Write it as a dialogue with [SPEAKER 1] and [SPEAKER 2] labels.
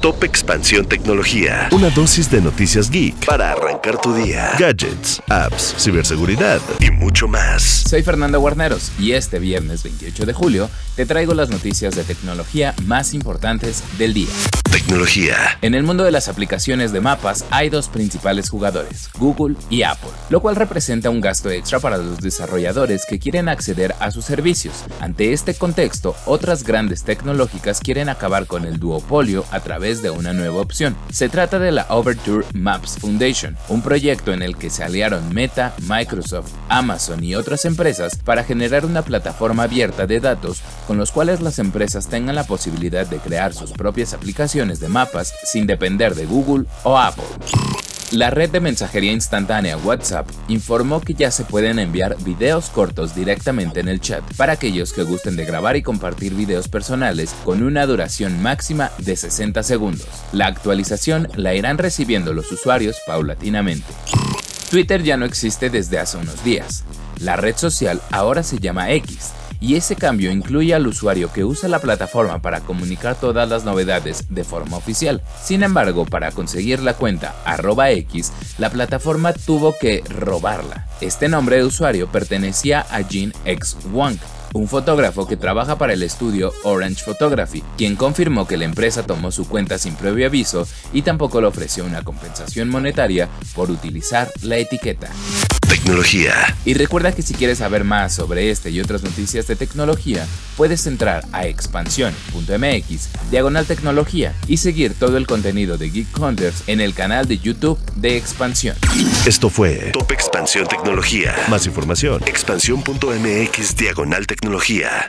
[SPEAKER 1] Top Expansión Tecnología. Una dosis de noticias geek para arrancar tu día. Gadgets, apps, ciberseguridad y mucho más.
[SPEAKER 2] Soy Fernando Guarneros y este viernes 28 de julio te traigo las noticias de tecnología más importantes del día.
[SPEAKER 1] Tecnología.
[SPEAKER 2] En el mundo de las aplicaciones de mapas hay dos principales jugadores, Google y Apple, lo cual representa un gasto extra para los desarrolladores que quieren acceder a sus servicios. Ante este contexto, otras grandes tecnológicas quieren acabar con el duopolio a través de una nueva opción. Se trata de la Overture Maps Foundation, un proyecto en el que se aliaron Meta, Microsoft, Amazon y otras empresas para generar una plataforma abierta de datos con los cuales las empresas tengan la posibilidad de crear sus propias aplicaciones de mapas sin depender de Google o Apple. La red de mensajería instantánea WhatsApp informó que ya se pueden enviar videos cortos directamente en el chat para aquellos que gusten de grabar y compartir videos personales con una duración máxima de 60 segundos. La actualización la irán recibiendo los usuarios paulatinamente. Twitter ya no existe desde hace unos días. La red social ahora se llama X y ese cambio incluye al usuario que usa la plataforma para comunicar todas las novedades de forma oficial. Sin embargo, para conseguir la cuenta arroba X, la plataforma tuvo que robarla. Este nombre de usuario pertenecía a Jin X Wang, un fotógrafo que trabaja para el estudio Orange Photography, quien confirmó que la empresa tomó su cuenta sin previo aviso y tampoco le ofreció una compensación monetaria por utilizar la etiqueta
[SPEAKER 1] tecnología.
[SPEAKER 2] Y recuerda que si quieres saber más sobre este y otras noticias de tecnología, puedes entrar a expansión.mx, diagonal tecnología, y seguir todo el contenido de Geek Hunters en el canal de YouTube de Expansión.
[SPEAKER 1] Esto fue Top Expansión Tecnología. Más información, expansión.mx, diagonal tecnología.